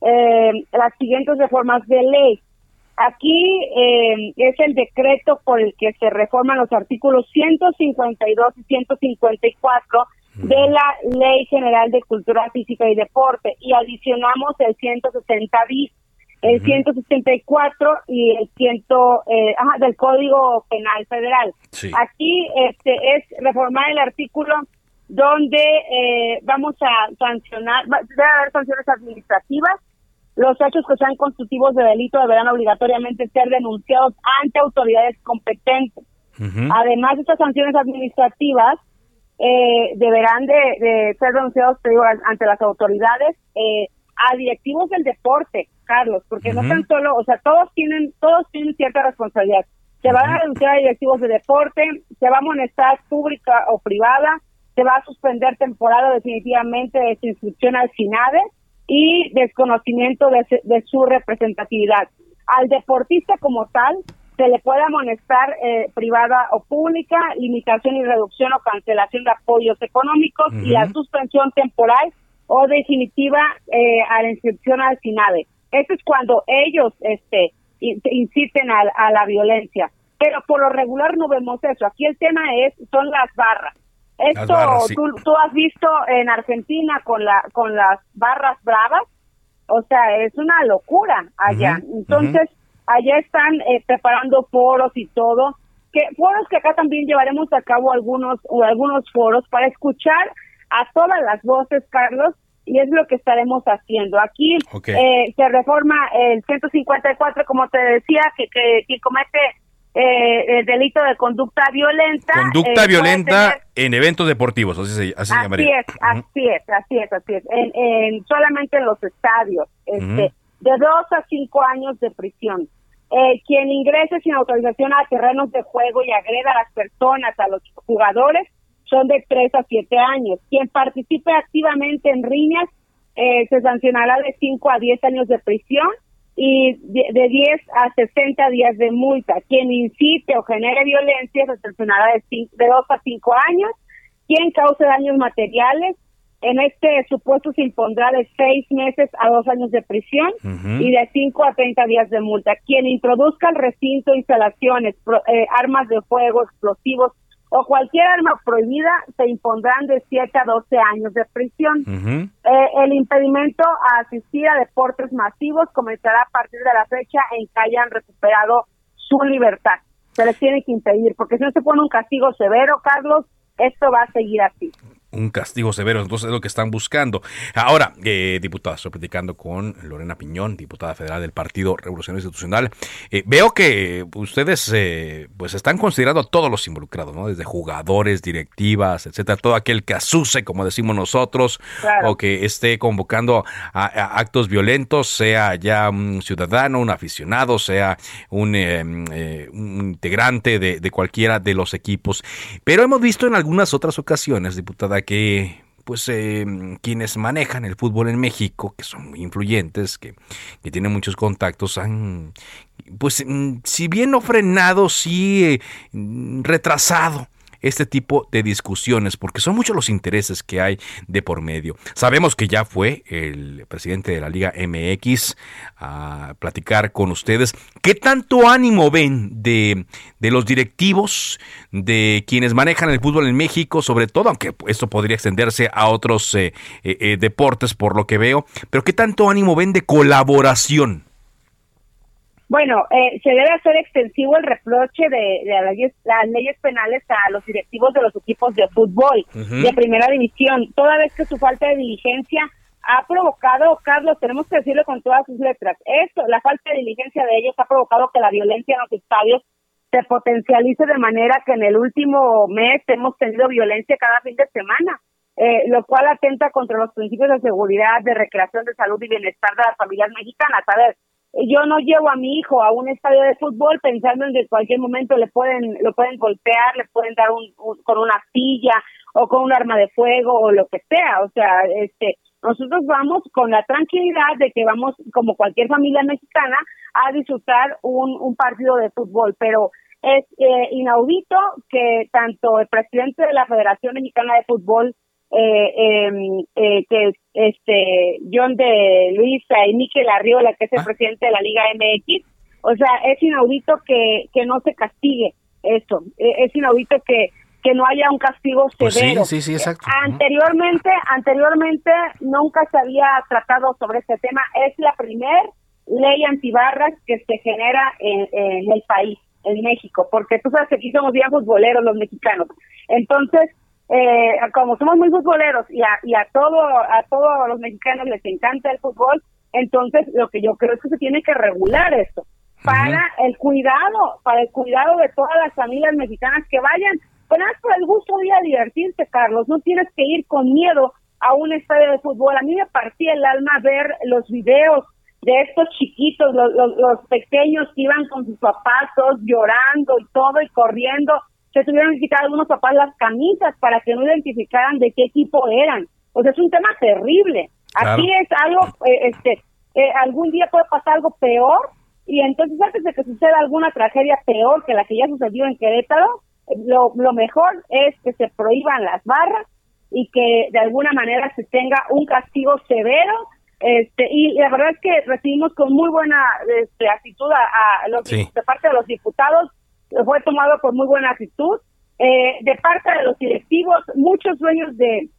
eh, las siguientes reformas de ley. Aquí eh, es el decreto por el que se reforman los artículos 152 y 154 de la Ley General de Cultura Física y Deporte y adicionamos el 160 bis, el 164 y el 100 eh, ajá, del Código Penal Federal. Aquí este es reformar el artículo donde eh, vamos a sancionar, debe haber sanciones administrativas. Los hechos que sean constitutivos de delito deberán obligatoriamente ser denunciados ante autoridades competentes. Además, estas sanciones administrativas eh, deberán de, ser denunciados ante las autoridades eh, a directivos del deporte, Carlos, porque no tan solo, o sea, todos tienen, todos tienen cierta responsabilidad. Se van a denunciar a directivos de deporte, se va a amonestar pública o privada, se va a suspender temporal o definitivamente de su inscripción al SINADE y desconocimiento de su representatividad. Al deportista como tal, se le puede amonestar eh, privada o pública, limitación y reducción o cancelación de apoyos económicos y la suspensión temporal o definitiva eh, a la inscripción al SINADE. Eso es cuando ellos este, inciten a, la violencia. Pero por lo regular no vemos eso. Aquí el tema es son las barras. Esto tú, has visto en Argentina con la con las barras bravas, o sea, es una locura allá. Entonces, allá están eh, preparando foros y todo, que foros que acá también llevaremos a cabo algunos o algunos foros para escuchar a todas las voces, Carlos, y es lo que estaremos haciendo. Aquí eh, se reforma el 154, como te decía, que, que quien comete eh, el delito de conducta violenta. Conducta violenta en eventos deportivos, así se, así, así es, así es, así es, así es, en, solamente en los estadios. Este, de dos a cinco años de prisión. Eh, quien ingrese sin autorización a terrenos de juego y agreda a las personas, a los jugadores, son de tres a siete años. Quien participe activamente en riñas eh, se sancionará de cinco a diez años de prisión y de, diez a sesenta días de multa. Quien incite o genere violencia se sancionará de, de dos a cinco años. Quien cause daños materiales en este supuesto se impondrá de seis meses a dos años de prisión y de cinco a treinta días de multa. Quien introduzca al recinto instalaciones, eh, armas de fuego, explosivos o cualquier arma prohibida, se impondrán de siete a doce años de prisión. Eh, el impedimento a asistir a deportes masivos comenzará a partir de la fecha en que hayan recuperado su libertad. Se les tiene que impedir, porque si no se pone un castigo severo, Carlos, esto va a seguir así un castigo severo, entonces es lo que están buscando. Ahora, eh, diputada, estoy platicando con Lorena Piñón, diputada federal del Partido Revolucionario Institucional. Eh, veo que ustedes eh, pues están considerando a todos los involucrados, ¿no? Desde jugadores, directivas, etcétera, todo aquel que asuse, como decimos nosotros, o que esté convocando a, actos violentos, sea ya un ciudadano, un aficionado, sea un, eh, integrante de, de cualquiera de los equipos. Pero hemos visto en algunas otras ocasiones, diputada, que pues eh, quienes manejan el fútbol en México, que son muy influyentes, que, que tienen muchos contactos, han, pues mm, si bien no frenado, sí eh, retrasado este tipo de discusiones, porque son muchos los intereses que hay de por medio. Sabemos que ya fue el presidente de la Liga MX a platicar con ustedes. ¿Qué tanto ánimo ven de, de los directivos, de quienes manejan el fútbol en México, sobre todo, aunque esto podría extenderse a otros eh, eh, eh, deportes por lo que veo, pero qué tanto ánimo ven de colaboración? Bueno, eh, se debe hacer extensivo el reproche de, las, leyes, penales a los directivos de los equipos de fútbol de primera división, toda vez que su falta de diligencia ha provocado, Carlos, tenemos que decirlo con todas sus letras, esto, la falta de diligencia de ellos ha provocado que la violencia en los estadios se potencialice de manera que en el último mes hemos tenido violencia cada fin de semana. Eh, lo cual atenta contra los principios de seguridad, de recreación, de salud y bienestar de las familias mexicanas. A ver, yo no llevo a mi hijo a un estadio de fútbol pensando en que en cualquier momento le pueden lo pueden golpear, le pueden dar un, con una silla o con un arma de fuego o lo que sea. O sea, este, nosotros vamos con la tranquilidad de que vamos, como cualquier familia mexicana, a disfrutar un, un partido de fútbol, pero es eh, inaudito que tanto el presidente de la Federación Mexicana de Fútbol, eh, em, eh, que este John de Luisa y Miquel Arriola, que es el ah. presidente de la Liga MX, o sea, es inaudito que, que no se castigue eso, e, es inaudito que que no haya un castigo pues severo. sí, sí, sí, exacto. Anteriormente, anteriormente nunca se había tratado sobre este tema. Es la primer ley antibarras que se genera en, en el país en México, porque tú sabes que aquí somos bien futboleros los mexicanos. Entonces, eh, como somos muy futboleros y a, y a todo a todos los mexicanos les encanta el fútbol, entonces lo que yo creo es que se tiene que regular esto para el cuidado, para el cuidado de todas las familias mexicanas que vayan, pues por el gusto de ir a divertirse, Carlos, no tienes que ir con miedo a un estadio de fútbol. A mí me partía el alma ver los videos de estos chiquitos, los, los, pequeños que iban con sus papás todos llorando y todo y corriendo, se tuvieron que quitar algunos papás las camisas para que no identificaran de qué equipo eran. O sea, es un tema terrible. Aquí es algo, eh, este, eh, algún día puede pasar algo peor y entonces antes de que suceda alguna tragedia peor que la que ya sucedió en Querétaro, lo, lo mejor es que se prohíban las barras y que de alguna manera se tenga un castigo severo este, y la verdad es que recibimos con muy buena este, actitud a, los, de parte de los diputados, fue tomado con muy buena actitud. Eh, de parte de los directivos, muchos dueños de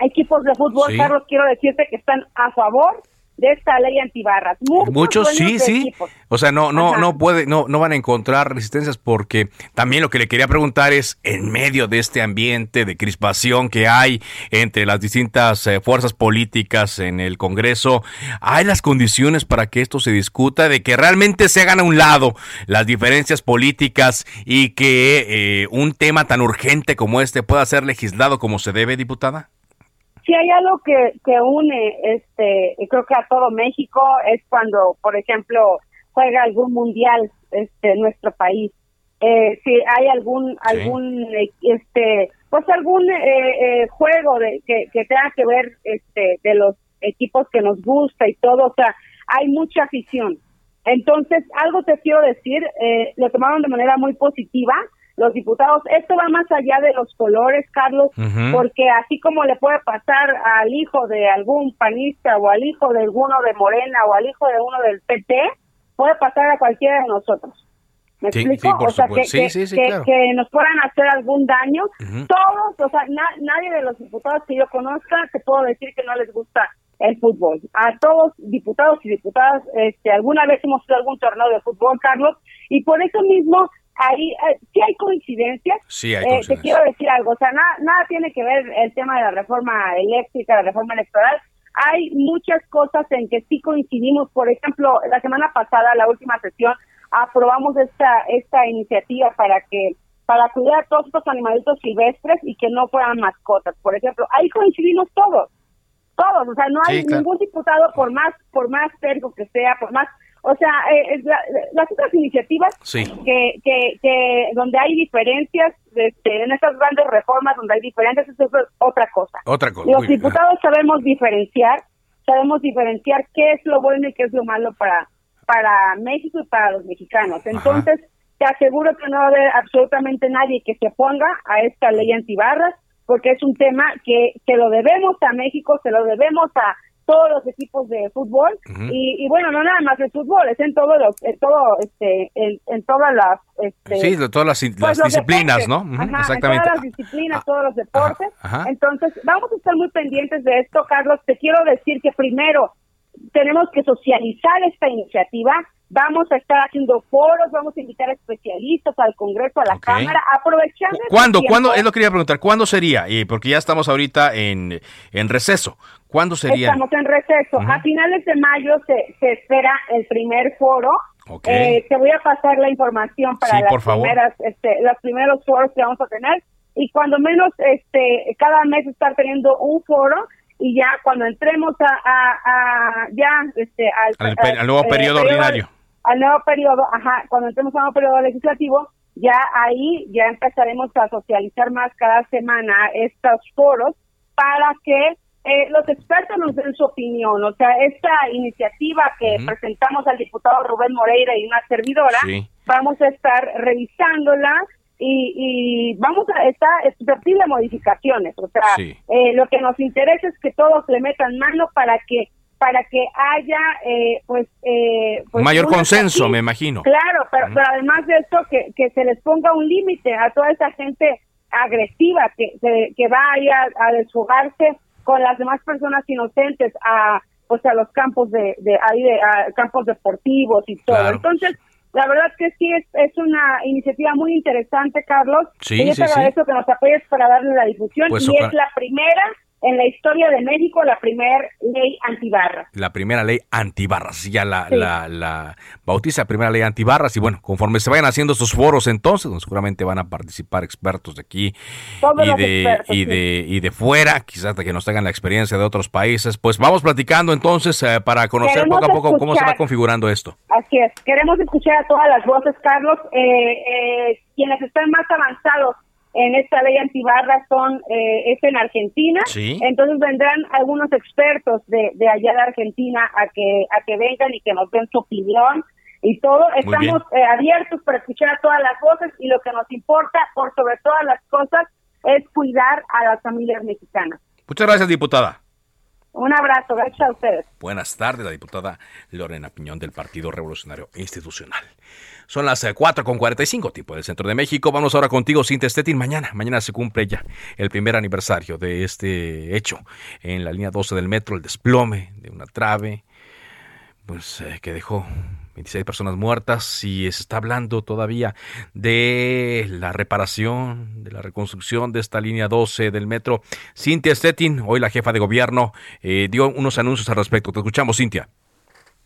equipos de fútbol, Carlos, quiero decirte que están a favor de esta ley antibarras. Muchos, sí, sí. O sea, no, no, no puede, no, no van a encontrar resistencias porque también lo que le quería preguntar es, en medio de este ambiente de crispación que hay entre las distintas eh, fuerzas políticas en el Congreso, ¿hay las condiciones para que esto se discuta, de que realmente se hagan a un lado las diferencias políticas y que eh, un tema tan urgente como este pueda ser legislado como se debe, diputada? Si hay algo que, que une, este, creo que a todo México es cuando, por ejemplo, juega algún mundial, este, nuestro país. Eh, si hay algún, algún, este, pues algún eh, eh, juego de, que, que tenga que ver, este, de los equipos que nos gusta y todo, o sea, hay mucha afición. Entonces, algo te quiero decir, eh, lo tomaron de manera muy positiva, los diputados. Esto va más allá de los colores, Carlos, porque así como le puede pasar al hijo de algún panista o al hijo de alguno de Morena o al hijo de uno del PT, puede pasar a cualquiera de nosotros. ¿Me explico? o sea, que, que, nos puedan hacer algún daño. Todos, o sea, nadie de los diputados que yo conozca, te puedo decir que no les gusta el fútbol. A todos, diputados y diputadas, este, alguna vez hemos hecho algún torneo de fútbol, Carlos, y por eso mismo ahí eh, sí hay coincidencias. Sí hay eh, te quiero decir algo, o sea, nada, nada tiene que ver el tema de la reforma eléctrica, la reforma electoral. Hay muchas cosas en que sí coincidimos. Por ejemplo, la semana pasada, la última sesión, aprobamos esta esta iniciativa para que para cuidar a todos estos animalitos silvestres y que no fueran mascotas. Por ejemplo, ahí coincidimos todos, todos. O sea, no hay ningún diputado por más por más terco que sea, por más o sea, eh, las otras iniciativas que, que, que donde hay diferencias, este, en estas grandes reformas donde hay diferencias, eso es otra cosa. Otra cosa. Los diputados sabemos diferenciar, sabemos diferenciar qué es lo bueno y qué es lo malo para, para México y para los mexicanos. Entonces, te aseguro que no va a haber absolutamente nadie que se oponga a esta ley antibarras, porque es un tema que se lo debemos a México, se lo debemos a todos los equipos de fútbol. Y, bueno no nada más de fútbol es en todo los en todo este en, todas las este, sí de todas las, pues, disciplinas no exactamente todas las disciplinas todos los deportes. entonces vamos a estar muy pendientes de esto Carlos. Te quiero decir que primero tenemos que socializar esta iniciativa Vamos a estar haciendo foros, vamos a invitar a especialistas al Congreso, a la Cámara, aprovechando. ¿Cuándo? ¿Cuándo? Es lo que quería preguntar. ¿Cuándo sería? Y porque ya estamos ahorita en, en receso. ¿Cuándo sería? Estamos en receso. A finales de mayo se, se espera el primer foro. Eh, te voy a pasar la información para las primeras, este, los primeros foros que vamos a tener y cuando menos, este, cada mes estar teniendo un foro y ya cuando entremos a, ya, este, al, nuevo periodo ordinario al nuevo periodo, ajá, cuando entremos a un nuevo periodo legislativo, ya ahí ya empezaremos a socializar más cada semana estos foros para que eh, los expertos nos den su opinión. O sea, esta iniciativa que presentamos al diputado Rubén Moreira y una servidora, vamos a estar revisándola y, vamos a estar de modificaciones. O sea, eh, lo que nos interesa es que todos le metan mano para que para que haya eh, pues, eh, pues mayor consenso me imagino. Claro pero, pero además de esto que, que se les ponga un límite a toda esa gente agresiva que, que, va a, a desfogarse con las demás personas inocentes a pues a los campos de, de ahí de campos deportivos y todo. Entonces la verdad que sí es, es una iniciativa muy interesante Carlos. Sí, y yo te agradezco que nos apoyes para darle la difusión. Pues y es la primera en la historia de México la primera ley antibarras. La primera ley antibarras, ya la, la, la, bautiza primera ley antibarras y bueno, conforme se vayan haciendo estos foros entonces, seguramente van a participar expertos de aquí y de, y, de, y de fuera, quizás de que nos tengan la experiencia de otros países, pues vamos platicando entonces eh, para conocer poco a poco cómo se va configurando esto. Así es, queremos escuchar a todas las voces, Carlos, eh, eh, quienes están más avanzados en esta ley antibarra son eh, es en Argentina. Entonces vendrán algunos expertos de, de allá de Argentina a que a que vengan y que nos den su opinión y todo. Estamos eh, abiertos para escuchar a todas las voces y lo que nos importa por sobre todas las cosas es cuidar a las familias mexicanas. Muchas gracias diputada. Un abrazo, gracias a ustedes. Buenas tardes, la diputada Lorena Piñón del Partido Revolucionario Institucional. Son las 4 eh, con 45, tiempo del centro de México. Vamos ahora contigo, Cintia Stettin. Mañana, mañana se cumple ya el primer aniversario de este hecho en la línea 12 del metro, el desplome de una trave, pues eh, que dejó 26 personas muertas y se está hablando todavía de la reparación, de la reconstrucción de esta línea 12 del metro. Cintia Stettin, hoy la jefa de gobierno, eh, dio unos anuncios al respecto. Te escuchamos, Cintia.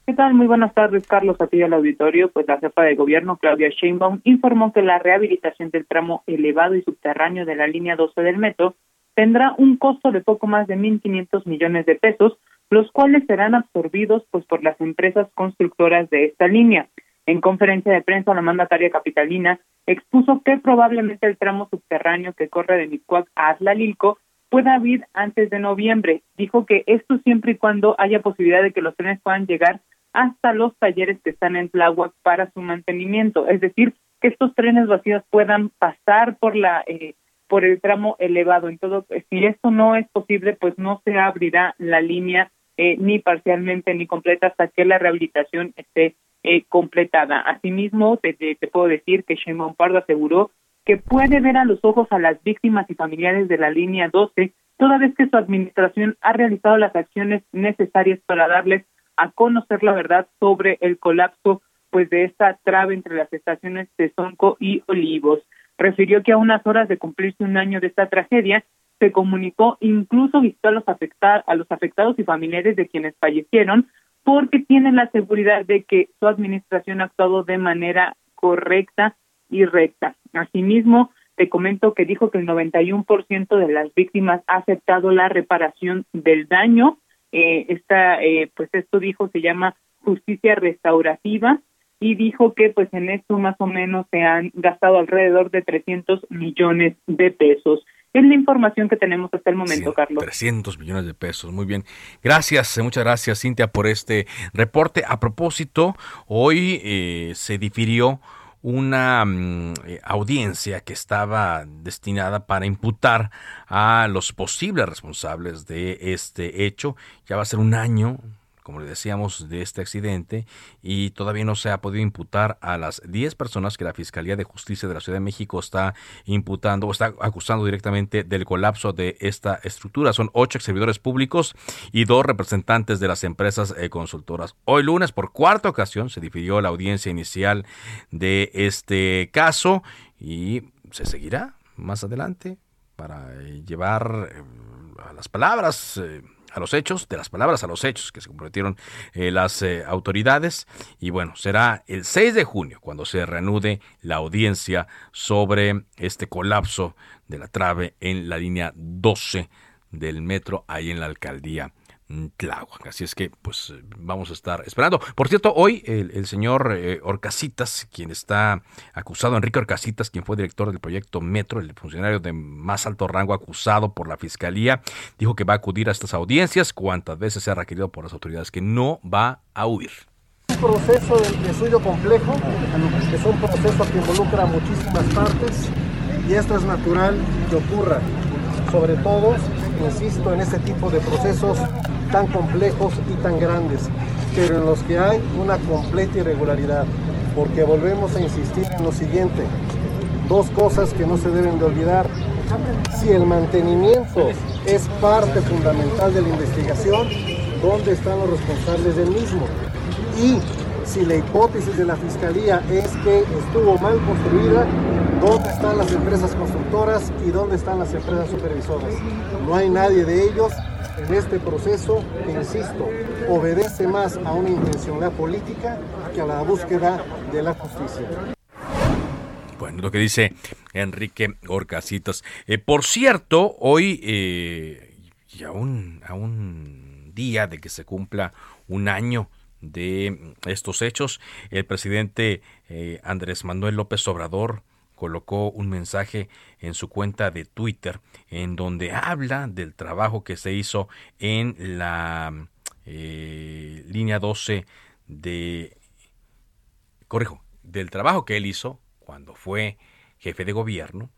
¿Qué tal? Muy buenas tardes, Carlos, a ti al auditorio. Pues la jefa de gobierno, Claudia Sheinbaum, informó que la rehabilitación del tramo elevado y subterráneo de la línea 12 del metro tendrá un costo de poco más de 1.500 millones de pesos, los cuales serán absorbidos pues por las empresas constructoras de esta línea. En conferencia de prensa, la mandataria capitalina expuso que probablemente el tramo subterráneo que corre de Micuac a Atlalilco pueda abrir antes de noviembre. Dijo que esto siempre y cuando haya posibilidad de que los trenes puedan llegar hasta los talleres que están en Tláhuac para su mantenimiento, es decir, que estos trenes vacíos puedan pasar por la eh, por el tramo elevado. En todo, si esto no es posible, pues no se abrirá la línea eh, ni parcialmente ni completa hasta que la rehabilitación esté eh, completada. Asimismo, te, te, puedo decir que Sheinbaum Pardo aseguró que puede ver a los ojos a las víctimas y familiares de la línea 12, toda vez que su administración ha realizado las acciones necesarias para darles a conocer la verdad sobre el colapso pues de esta trave entre las estaciones de Sonco y Olivos. Refirió que a unas horas de cumplirse un año de esta tragedia, se comunicó, incluso visitó a los, afectar, a los afectados y familiares de quienes fallecieron, porque tienen la seguridad de que su administración ha actuado de manera correcta y recta. Asimismo, te comento que dijo que el 91% de las víctimas ha aceptado la reparación del daño eh, esta, eh, pues esto dijo se llama justicia restaurativa y dijo que pues en esto más o menos se han gastado alrededor de 300 millones de pesos. Es la información que tenemos hasta el momento, Carlos. 300 millones de pesos, muy bien. Gracias, muchas gracias, Cintia, por este reporte. A propósito, hoy eh, se difirió una mm, eh, audiencia que estaba destinada para imputar a los posibles responsables de este hecho. Ya va a ser un año como le decíamos, de este accidente y todavía no se ha podido imputar a las 10 personas que la Fiscalía de Justicia de la Ciudad de México está imputando o está acusando directamente del colapso de esta estructura. Son ocho servidores públicos y dos representantes de las empresas eh, consultoras. Hoy lunes, por cuarta ocasión, se dividió la audiencia inicial de este caso y se seguirá más adelante para eh, llevar eh, a las palabras a los hechos, de las palabras a los hechos que se comprometieron eh, las eh, autoridades. Y bueno, será el 6 de junio cuando se reanude la audiencia sobre este colapso de la trave en la línea 12 del metro ahí en la alcaldía Tláhuac. Así es que, pues, vamos a estar esperando. Por cierto, hoy el, señor eh, Orcasitas, quien está acusado, Enrique Orcasitas, quien fue director del proyecto Metro, el funcionario de más alto rango acusado por la fiscalía, dijo que va a acudir a estas audiencias cuantas veces sea requerido por las autoridades, que no va a huir. Un proceso de estudio complejo, es un proceso que involucra muchísimas partes y esto es natural que ocurra, sobre todo insisto, en este tipo de procesos tan complejos y tan grandes, pero en los que hay una completa irregularidad, porque volvemos a insistir en lo siguiente, dos cosas que no se deben de olvidar. Si el mantenimiento es parte fundamental de la investigación, ¿dónde están los responsables del mismo? Y si la hipótesis de la Fiscalía es que estuvo mal construida, ¿dónde están las empresas constructoras y dónde están las empresas supervisoras? No hay nadie de ellos en este proceso que, insisto, obedece más a una intencionalidad política que a la búsqueda de la justicia. Bueno, lo que dice Enrique Orcasitas. Eh, por cierto, hoy, eh, y a un, a un día de que se cumpla un año de estos hechos, el presidente eh, Andrés Manuel López Obrador colocó un mensaje en su cuenta de Twitter en donde habla del trabajo que se hizo en la eh, línea 12 de corrijo del trabajo que él hizo cuando fue jefe de gobierno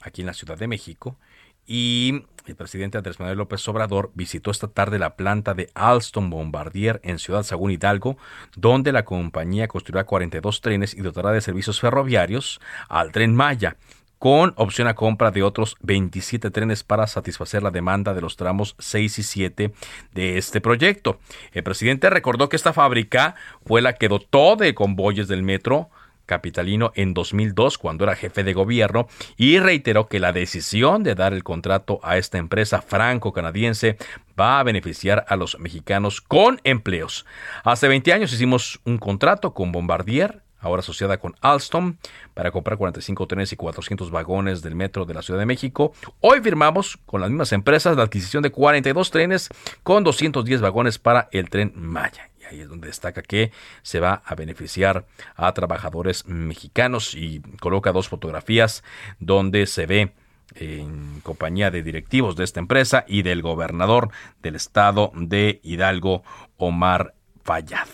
aquí en la Ciudad de México y el presidente Andrés Manuel López Obrador visitó esta tarde la planta de Alstom Bombardier en Ciudad Sagún Hidalgo, donde la compañía construirá 42 trenes y dotará de servicios ferroviarios al tren Maya con opción a compra de otros 27 trenes para satisfacer la demanda de los tramos 6 y 7 de este proyecto. El presidente recordó que esta fábrica fue la que dotó de convoyes del metro capitalino en 2002 cuando era jefe de gobierno y reiteró que la decisión de dar el contrato a esta empresa franco-canadiense va a beneficiar a los mexicanos con empleos. Hace 20 años hicimos un contrato con Bombardier ahora asociada con Alstom, para comprar 45 trenes y 400 vagones del metro de la Ciudad de México. Hoy firmamos con las mismas empresas la adquisición de 42 trenes con 210 vagones para el tren Maya ahí es donde destaca que se va a beneficiar a trabajadores mexicanos y coloca dos fotografías donde se ve en compañía de directivos de esta empresa y del gobernador del estado de Hidalgo, Omar Fayad.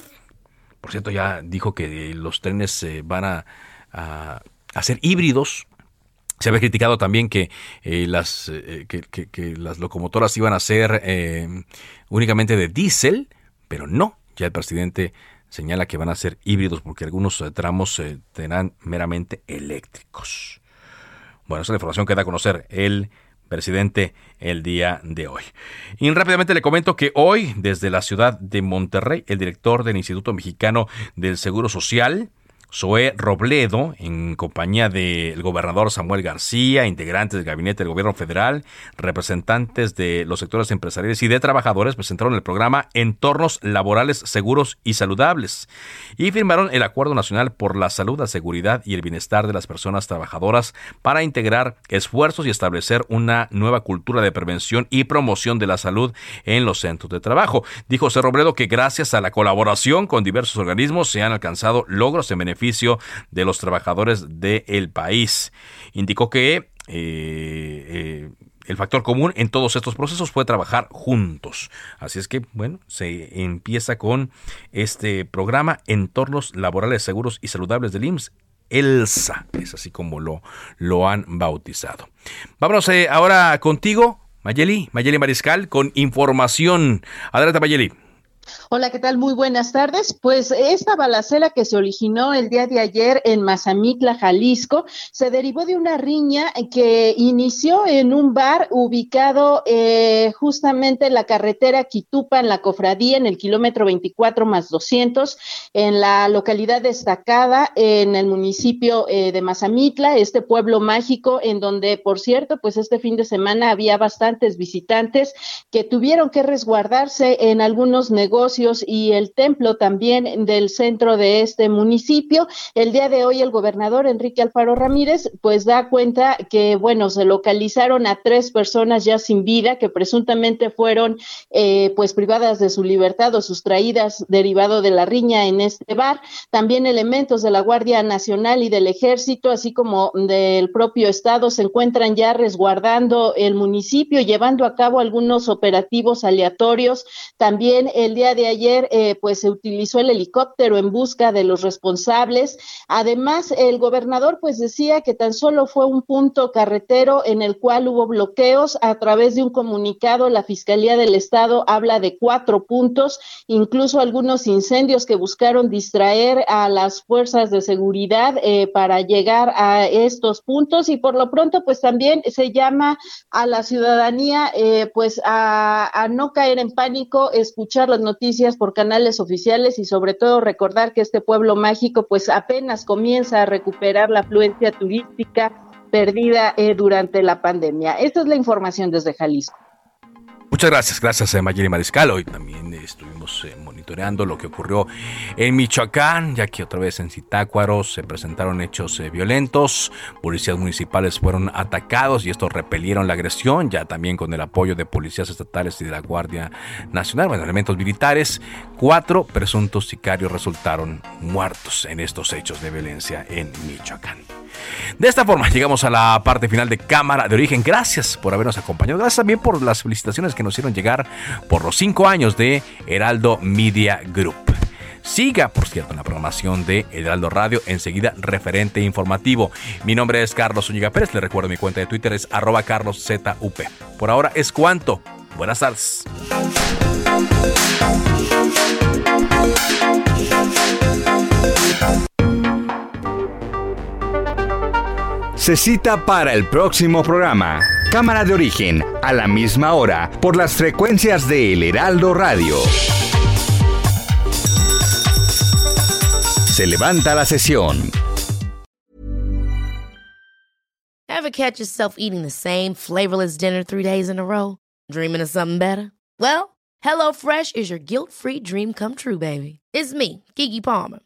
Por cierto, ya dijo que los trenes se van a, a, ser híbridos. Se había criticado también que, eh, las, eh, que, las locomotoras iban a ser eh, únicamente de diésel, pero no, ya el presidente señala que van a ser híbridos porque algunos eh, tramos eh, serán meramente eléctricos. Bueno, esa es la información que da a conocer el presidente el día de hoy. Y rápidamente le comento que hoy, desde la ciudad de Monterrey, el director del Instituto Mexicano del Seguro Social, Zoé Robledo, en compañía del gobernador Samuel García, integrantes del gabinete del gobierno federal, representantes de los sectores empresariales y de trabajadores, presentaron el programa Entornos Laborales Seguros y Saludables y firmaron el Acuerdo Nacional por la Salud, la Seguridad y el Bienestar de las Personas Trabajadoras para integrar esfuerzos y establecer una nueva cultura de prevención y promoción de la salud en los centros de trabajo. Dijo José Robledo que gracias a la colaboración con diversos organismos se han alcanzado logros en beneficio de los trabajadores del país. Indicó que eh, eh, el factor común en todos estos procesos fue trabajar juntos. Así es que, bueno, se empieza con este programa Entornos Laborales Seguros y Saludables del IMSS. ELSA, es así como lo, lo han bautizado. Vámonos eh, ahora contigo, Mayeli, Mayeli Mariscal, con información. Adelante, Mayeli. Hola, ¿qué tal? Muy buenas tardes. Pues esta balacera que se originó el día de ayer en Mazamitla, Jalisco, se derivó de una riña que inició en un bar ubicado eh, justamente en la carretera Quitupa, en la cofradía, en el kilómetro 24 más 200, en la localidad destacada en el municipio eh, de Mazamitla, este pueblo mágico, en donde, por cierto, pues este fin de semana había bastantes visitantes que tuvieron que resguardarse en algunos negocios negocios y el templo también del centro de este municipio. El día de hoy el gobernador Enrique Alfaro Ramírez pues da cuenta que, bueno, se localizaron a tres personas ya sin vida que presuntamente fueron eh, pues privadas de su libertad o sustraídas derivado de la riña en este bar. También elementos de la Guardia Nacional y del Ejército, así como del propio Estado, se encuentran ya resguardando el municipio, llevando a cabo algunos operativos aleatorios. También el día de ayer, eh, pues se utilizó el helicóptero en busca de los responsables. Además, el gobernador pues decía que tan solo fue un punto carretero en el cual hubo bloqueos. A través de un comunicado, la Fiscalía del Estado habla de cuatro puntos, incluso algunos incendios que buscaron distraer a las fuerzas de seguridad eh, para llegar a estos puntos y por lo pronto pues también se llama a la ciudadanía eh, pues a, a no caer en pánico, escuchar las noticias por canales oficiales y sobre todo recordar que este pueblo mágico pues apenas comienza a recuperar la afluencia turística perdida eh, durante la pandemia. Esta es la información desde Jalisco. Muchas gracias, gracias a Mayeli Mariscal. Hoy también estuvimos eh, lo que ocurrió en Michoacán, ya que otra vez en Zitácuaro se presentaron hechos eh, violentos. Policías municipales fueron atacados y estos repelieron la agresión, ya también con el apoyo de policías estatales y de la Guardia Nacional, bueno, elementos militares. Cuatro presuntos sicarios resultaron muertos en estos hechos de violencia en Michoacán. De esta forma llegamos a la parte final de Cámara de Origen. Gracias por habernos acompañado. Gracias también por las felicitaciones que nos hicieron llegar por los cinco años de Heraldo Media Group. Siga, por cierto, en la programación de Heraldo Radio, enseguida referente informativo. Mi nombre es Carlos Zúñiga Pérez, le recuerdo mi cuenta de Twitter es arroba carloszup. Por ahora es cuanto. Buenas tardes. Se cita para el próximo programa. Cámara de origen, a la misma hora, por las frecuencias de El Heraldo Radio. Se levanta la sesión. Ever catch yourself eating the same flavorless dinner three days in a row? Dreaming of something better? Well, HelloFresh is your guilt-free dream come true, baby. It's me, Kiki Palmer.